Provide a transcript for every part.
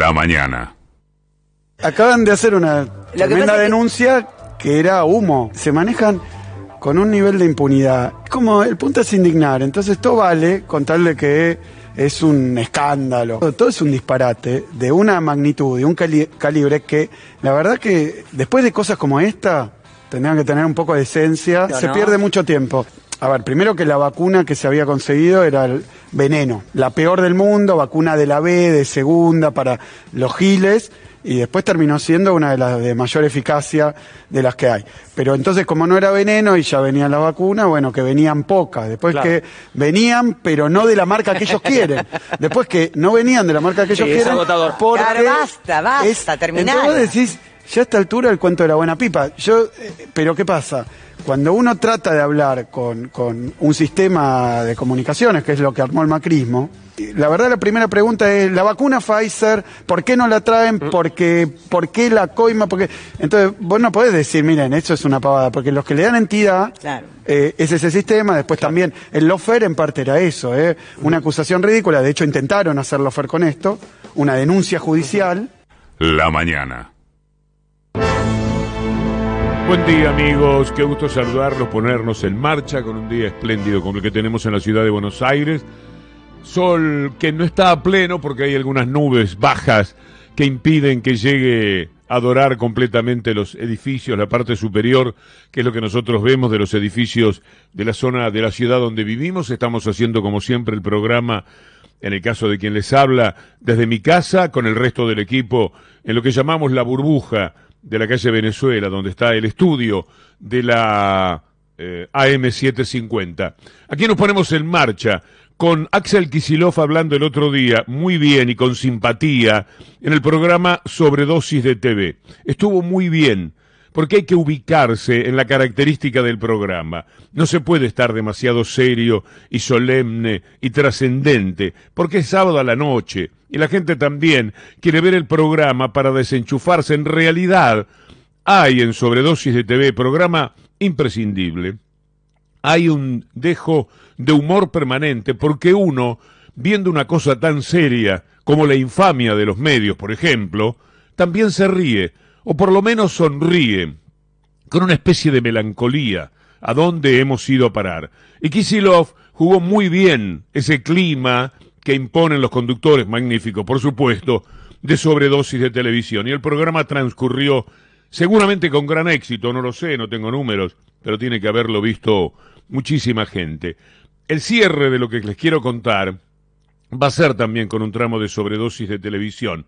La mañana. Acaban de hacer una tremenda que- denuncia que era humo. Se manejan con un nivel de impunidad. Como el punto es indignar, entonces todo vale contarle que es un escándalo. Todo es un disparate de una magnitud, de un cali- calibre que la verdad que después de cosas como esta tendrían que tener un poco de esencia. Pero Se no. pierde mucho tiempo. A ver, primero que la vacuna que se había conseguido era el veneno, la peor del mundo, vacuna de la B, de segunda, para los giles, y después terminó siendo una de las de mayor eficacia de las que hay. Pero entonces, como no era veneno y ya venía la vacuna, bueno, que venían pocas. Después Claro. que venían, pero no de la marca que ellos quieren. Después que no venían de la marca que ellos Sí, es quieren. agotador. porque Claro, basta, basta, terminala. Entonces decís, ya a esta altura el cuento de la buena pipa. Yo, eh, pero ¿qué pasa? Cuando uno trata de hablar con, con un sistema de comunicaciones, que es lo que armó el macrismo, la verdad la primera pregunta es, ¿la vacuna Pfizer, por qué no la traen? ¿Por qué, por qué la coima? Porque Entonces vos no podés decir, miren, eso es una pavada, porque los que le dan entidad Claro. eh, es ese sistema, después también el lofer en parte era eso, ¿eh? una acusación ridícula, de hecho intentaron hacer lofer con esto, una denuncia judicial. La mañana. Buen día amigos, qué gusto saludarlos, ponernos en marcha con un día espléndido como el que tenemos en la ciudad de Buenos Aires. Sol que no está a pleno porque hay algunas nubes bajas que impiden que llegue a dorar completamente los edificios, la parte superior, que es lo que nosotros vemos de los edificios de la zona de la ciudad donde vivimos. Estamos haciendo como siempre el programa, en el caso de quien les habla, desde mi casa con el resto del equipo en lo que llamamos la burbuja de la calle Venezuela, donde está el estudio de la eh, AM750. Aquí nos ponemos en marcha con Axel Kisilov hablando el otro día muy bien y con simpatía en el programa Sobredosis de TV. Estuvo muy bien, porque hay que ubicarse en la característica del programa. No se puede estar demasiado serio y solemne y trascendente, porque es sábado a la noche y la gente también quiere ver el programa para desenchufarse. En realidad, hay en Sobredosis de TV programa imprescindible hay un dejo de humor permanente, porque uno, viendo una cosa tan seria como la infamia de los medios, por ejemplo, también se ríe, o por lo menos sonríe, con una especie de melancolía, a dónde hemos ido a parar. Y Kisilov jugó muy bien ese clima que imponen los conductores, magnífico, por supuesto, de sobredosis de televisión. Y el programa transcurrió seguramente con gran éxito, no lo sé, no tengo números, pero tiene que haberlo visto muchísima gente. El cierre de lo que les quiero contar va a ser también con un tramo de sobredosis de televisión.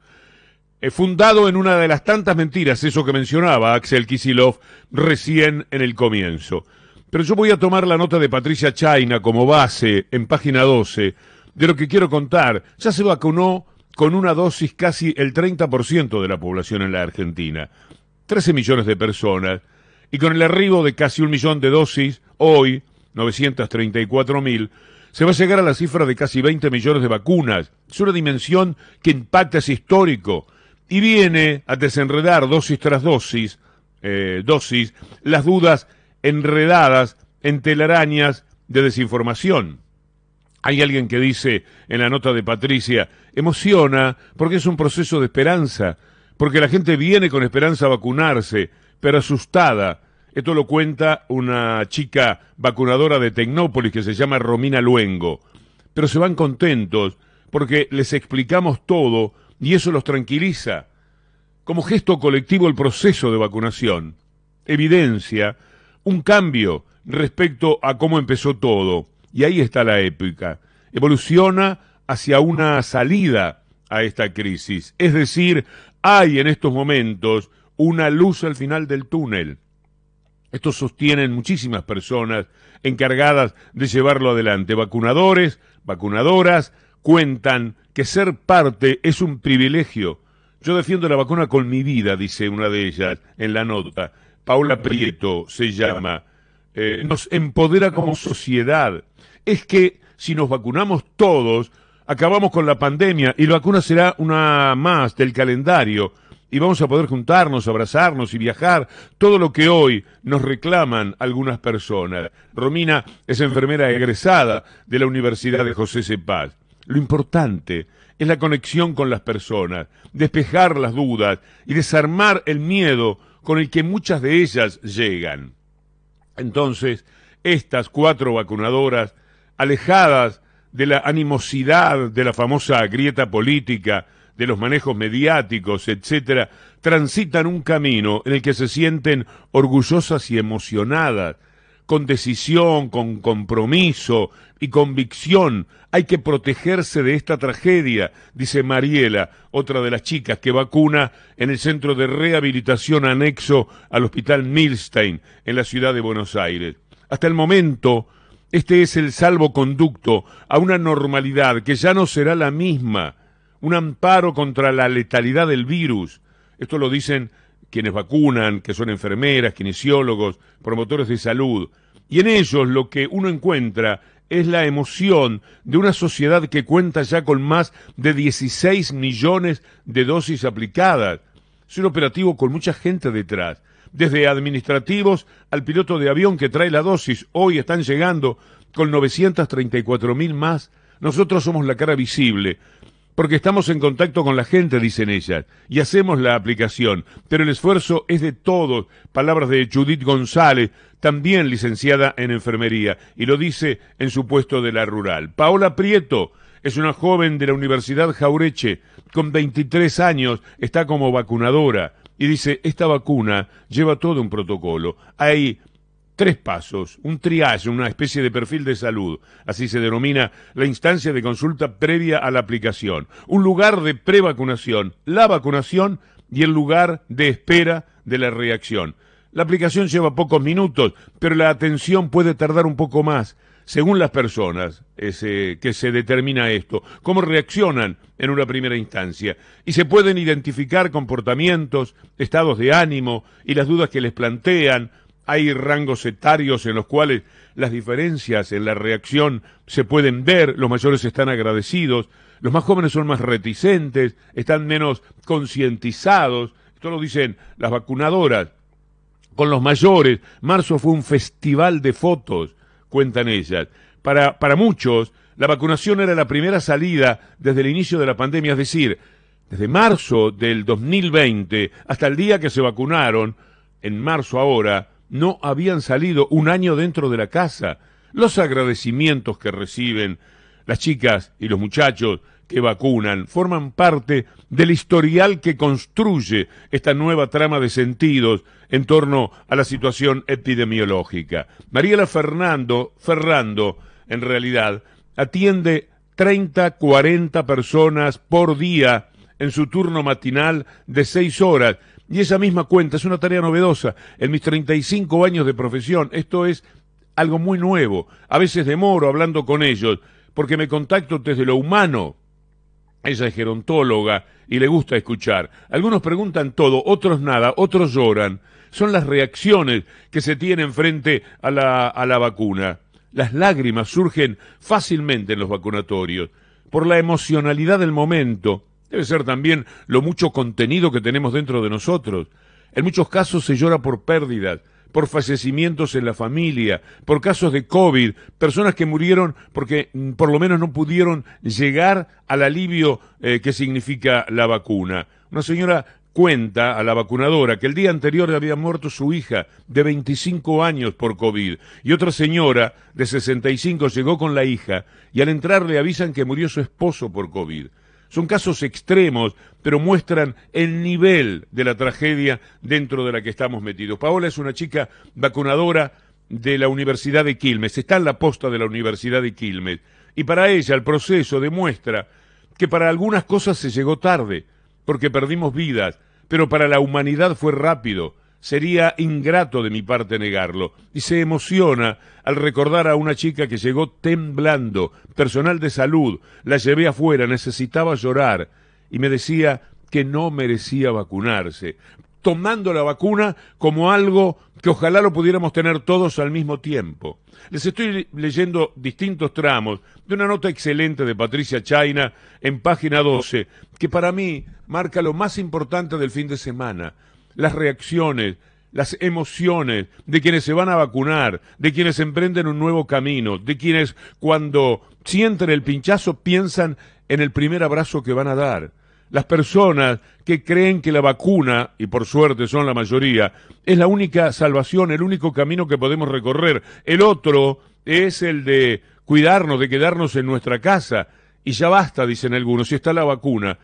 Eh, fundado en una de las tantas mentiras, eso que mencionaba Axel Kisilov recién en el comienzo. Pero yo voy a tomar la nota de Patricia China como base en página 12 de lo que quiero contar. Ya se vacunó con una dosis casi el 30% de la población en la Argentina. 13 millones de personas. Y con el arribo de casi un millón de dosis, hoy, 934 mil, se va a llegar a la cifra de casi 20 millones de vacunas. Es una dimensión que impacta, es histórico. Y viene a desenredar dosis tras dosis, eh, dosis, las dudas enredadas en telarañas de desinformación. Hay alguien que dice en la nota de Patricia, emociona porque es un proceso de esperanza, porque la gente viene con esperanza a vacunarse, pero asustada. Esto lo cuenta una chica vacunadora de Tecnópolis que se llama Romina Luengo. Pero se van contentos porque les explicamos todo y eso los tranquiliza. Como gesto colectivo el proceso de vacunación evidencia un cambio respecto a cómo empezó todo. Y ahí está la épica. Evoluciona hacia una salida a esta crisis. Es decir, hay en estos momentos una luz al final del túnel. Esto sostienen muchísimas personas encargadas de llevarlo adelante. Vacunadores, vacunadoras, cuentan que ser parte es un privilegio. Yo defiendo la vacuna con mi vida, dice una de ellas en la nota. Paula Prieto se llama. Eh, nos empodera como sociedad. Es que si nos vacunamos todos, acabamos con la pandemia y la vacuna será una más del calendario y vamos a poder juntarnos, abrazarnos y viajar, todo lo que hoy nos reclaman algunas personas. Romina es enfermera egresada de la Universidad de José Cepaz. Lo importante es la conexión con las personas, despejar las dudas y desarmar el miedo con el que muchas de ellas llegan. Entonces, estas cuatro vacunadoras, alejadas de la animosidad de la famosa grieta política, de los manejos mediáticos, etcétera, transitan un camino en el que se sienten orgullosas y emocionadas, con decisión, con compromiso y convicción. Hay que protegerse de esta tragedia, dice Mariela, otra de las chicas que vacuna en el centro de rehabilitación anexo al Hospital Milstein, en la ciudad de Buenos Aires. Hasta el momento, este es el salvoconducto a una normalidad que ya no será la misma, un amparo contra la letalidad del virus. Esto lo dicen quienes vacunan, que son enfermeras, kinesiólogos, promotores de salud. Y en ellos lo que uno encuentra es la emoción de una sociedad que cuenta ya con más de 16 millones de dosis aplicadas. Es un operativo con mucha gente detrás desde administrativos al piloto de avión que trae la dosis. Hoy están llegando con 934 mil más. Nosotros somos la cara visible, porque estamos en contacto con la gente, dicen ellas, y hacemos la aplicación. Pero el esfuerzo es de todos. Palabras de Judith González, también licenciada en enfermería, y lo dice en su puesto de la rural. Paola Prieto es una joven de la Universidad Jaureche, con 23 años, está como vacunadora y dice, esta vacuna lleva todo un protocolo. Hay tres pasos, un triage, una especie de perfil de salud, así se denomina la instancia de consulta previa a la aplicación, un lugar de prevacunación, la vacunación y el lugar de espera de la reacción. La aplicación lleva pocos minutos, pero la atención puede tardar un poco más según las personas que se determina esto, cómo reaccionan en una primera instancia. Y se pueden identificar comportamientos, estados de ánimo y las dudas que les plantean. Hay rangos etarios en los cuales las diferencias en la reacción se pueden ver, los mayores están agradecidos, los más jóvenes son más reticentes, están menos concientizados, esto lo dicen las vacunadoras. Con los mayores, marzo fue un festival de fotos, cuentan ellas. Para, para muchos, la vacunación era la primera salida desde el inicio de la pandemia, es decir, desde marzo del 2020 hasta el día que se vacunaron, en marzo ahora, no habían salido un año dentro de la casa. Los agradecimientos que reciben las chicas y los muchachos que vacunan forman parte del historial que construye esta nueva trama de sentidos en torno a la situación epidemiológica. Mariela Fernando, Ferrando, en realidad, atiende 30, 40 personas por día en su turno matinal de seis horas. Y esa misma cuenta es una tarea novedosa. En mis 35 años de profesión, esto es algo muy nuevo. A veces demoro hablando con ellos, porque me contacto desde lo humano, ella es gerontóloga y le gusta escuchar. Algunos preguntan todo, otros nada, otros lloran. Son las reacciones que se tienen frente a la, a la vacuna. Las lágrimas surgen fácilmente en los vacunatorios por la emocionalidad del momento. Debe ser también lo mucho contenido que tenemos dentro de nosotros. En muchos casos se llora por pérdidas, por fallecimientos en la familia, por casos de COVID, personas que murieron porque mm, por lo menos no pudieron llegar al alivio eh, que significa la vacuna. Una señora cuenta a la vacunadora que el día anterior había muerto su hija de 25 años por COVID y otra señora de 65 llegó con la hija y al entrar le avisan que murió su esposo por COVID. Son casos extremos, pero muestran el nivel de la tragedia dentro de la que estamos metidos. Paola es una chica vacunadora de la Universidad de Quilmes, está en la posta de la Universidad de Quilmes, y para ella el proceso demuestra que para algunas cosas se llegó tarde, porque perdimos vidas, pero para la humanidad fue rápido, Sería ingrato de mi parte negarlo. Y se emociona al recordar a una chica que llegó temblando, personal de salud, la llevé afuera, necesitaba llorar, y me decía que no merecía vacunarse, tomando la vacuna como algo que ojalá lo pudiéramos tener todos al mismo tiempo. Les estoy leyendo distintos tramos de una nota excelente de Patricia China en página 12, que para mí marca lo más importante del fin de semana las reacciones, las emociones de quienes se van a vacunar, de quienes emprenden un nuevo camino, de quienes cuando sienten el pinchazo piensan en el primer abrazo que van a dar. Las personas que creen que la vacuna, y por suerte son la mayoría, es la única salvación, el único camino que podemos recorrer. El otro es el de cuidarnos, de quedarnos en nuestra casa. Y ya basta, dicen algunos, si está la vacuna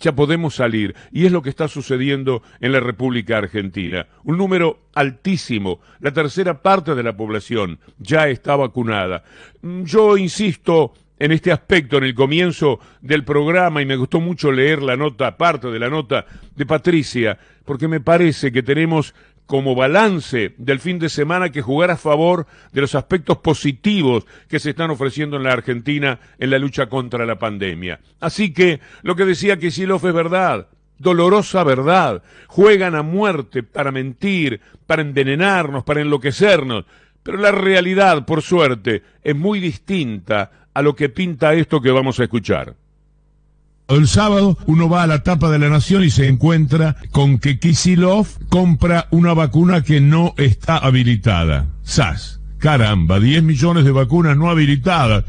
ya podemos salir. Y es lo que está sucediendo en la República Argentina. Un número altísimo. La tercera parte de la población ya está vacunada. Mm, yo insisto en este aspecto en el comienzo del programa y me gustó mucho leer la nota, parte de la nota de Patricia, porque me parece que tenemos como balance del fin de semana que jugar a favor de los aspectos positivos que se están ofreciendo en la Argentina en la lucha contra la pandemia. Así que lo que decía Kisilov es verdad, dolorosa verdad. Juegan a muerte para mentir, para envenenarnos, para enloquecernos. Pero la realidad, por suerte, es muy distinta a lo que pinta esto que vamos a escuchar. El sábado uno va a la tapa de la nación y se encuentra con que Kisilov compra una vacuna que no está habilitada. SAS. Caramba, 10 millones de vacunas no habilitadas.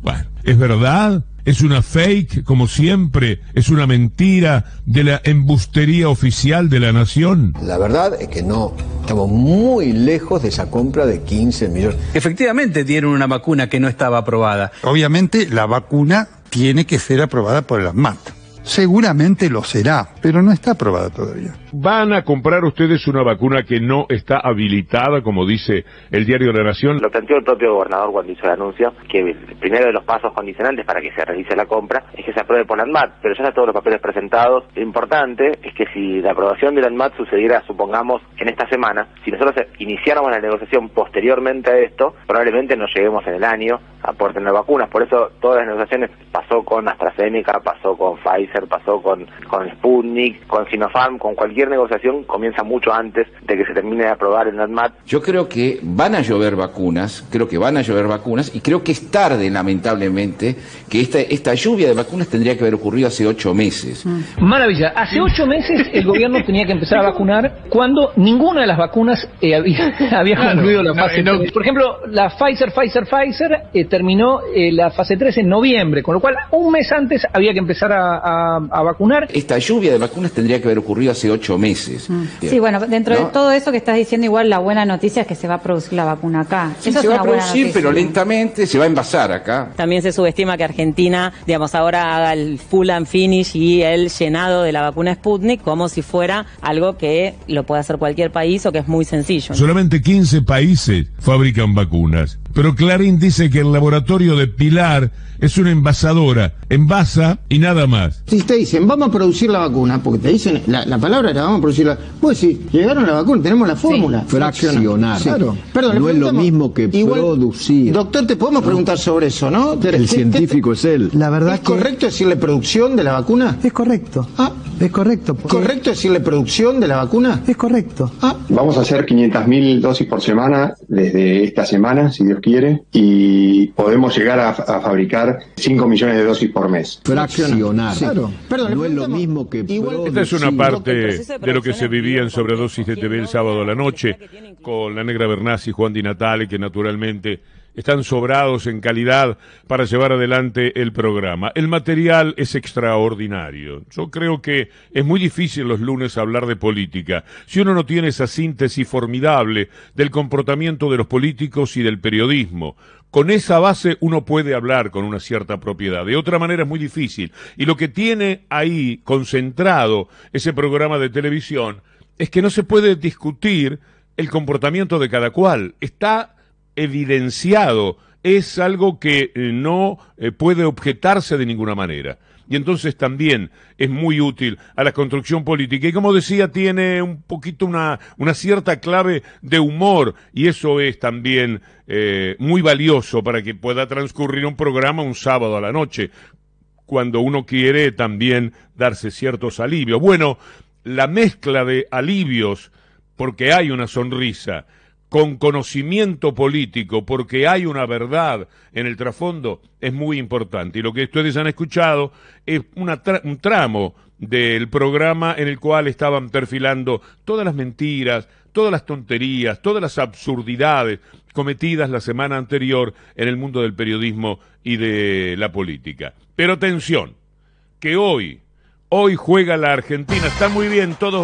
Bueno, ¿es verdad? ¿Es una fake, como siempre? ¿Es una mentira de la embustería oficial de la nación? La verdad es que no. Estamos muy lejos de esa compra de 15 millones. Efectivamente dieron una vacuna que no estaba aprobada. Obviamente la vacuna tiene que ser aprobada por el ANMAT. Seguramente lo será, pero no está aprobada todavía. ¿Van a comprar ustedes una vacuna que no está habilitada, como dice el diario de la Nación? Lo planteó el propio gobernador cuando hizo el anuncio, que el primero de los pasos condicionantes para que se realice la compra es que se apruebe por la ANMAT, pero ya están todos los papeles presentados. Lo importante es que si la aprobación de la ANMAT sucediera, supongamos, en esta semana, si nosotros iniciáramos la negociación posteriormente a esto, probablemente no lleguemos en el año a poder tener vacunas. Por eso todas las negociaciones pasó con AstraZeneca, pasó con Pfizer, pasó con, con Sputnik, con Sinopharm, con cualquier negociación comienza mucho antes de que se termine de aprobar el NATMAT. Yo creo que van a llover vacunas, creo que van a llover vacunas y creo que es tarde, lamentablemente, que esta, esta lluvia de vacunas tendría que haber ocurrido hace ocho meses. Mm. Maravilla, hace ocho meses el gobierno tenía que empezar a vacunar cuando ninguna de las vacunas eh, había, había concluido la fase no. Por ejemplo, la Pfizer, Pfizer, Pfizer eh, terminó eh, la fase 3 en noviembre, con lo cual un mes antes había que empezar a a, vacunar. Esta lluvia de vacunas tendría que haber ocurrido hace ocho meses. Mm. Sí, bueno, dentro de todo eso que estás diciendo, igual la buena noticia es que se va a producir la vacuna acá. Sí, se va a producir, pero lentamente se va a envasar acá. También se subestima que Argentina, digamos, ahora haga el full and finish y el llenado de la vacuna Sputnik como si fuera algo que lo puede hacer cualquier país o que es muy sencillo. Solamente 15 países fabrican vacunas. Pero Clarín dice que el laboratorio de Pilar es una envasadora, envasa y nada más. Si te dicen, vamos a producir la vacuna, porque te dicen, la, palabra era vamos a producir la Pues sí, llegaron la vacuna, tenemos la fórmula. Fraccionar. Claro. Perdón, no es lo mismo que producir. Doctor, te podemos preguntar sobre eso, ¿no? El científico es él. La verdad ¿Es correcto decirle producción de la vacuna? Es correcto. Ah. Es correcto. ¿Correcto decirle producción de la vacuna? Es correcto. Ah. Vamos a hacer 500.000 dosis por semana desde esta semana, si Dios quiere, y podemos llegar a, fabricar 5 millones de dosis por mes. Fraccionar. Claro. Perdón, no es lo mismo que Esta es una parte de lo que se vivía en sobredosis de TV el sábado a la noche con la negra Bernasi y Juan Di Natale, que naturalmente están sobrados en calidad para llevar adelante el programa. El material es extraordinario. Yo creo que es muy difícil los lunes hablar de política si uno no tiene esa síntesis formidable del comportamiento de los políticos y del periodismo. Con esa base uno puede hablar con una cierta propiedad. De otra manera es muy difícil. Y lo que tiene ahí concentrado ese programa de televisión es que no se puede discutir el comportamiento de cada cual. Está evidenciado, es algo que eh, no eh, puede objetarse de ninguna manera. Y entonces también es muy útil a la construcción política. Y como decía, tiene un poquito una, una cierta clave de humor. Y eso es también eh, muy valioso para que pueda transcurrir un programa un sábado a la noche, cuando uno quiere también darse ciertos alivios. Bueno, la mezcla de alivios, porque hay una sonrisa, con conocimiento político, porque hay una verdad en el trasfondo, es muy importante. Y lo que ustedes han escuchado es un tramo del programa en el cual estaban perfilando todas las mentiras, todas las tonterías, todas las absurdidades cometidas la semana anterior en el mundo del periodismo y de la política. Pero atención, que hoy, hoy juega la Argentina, está muy bien, todos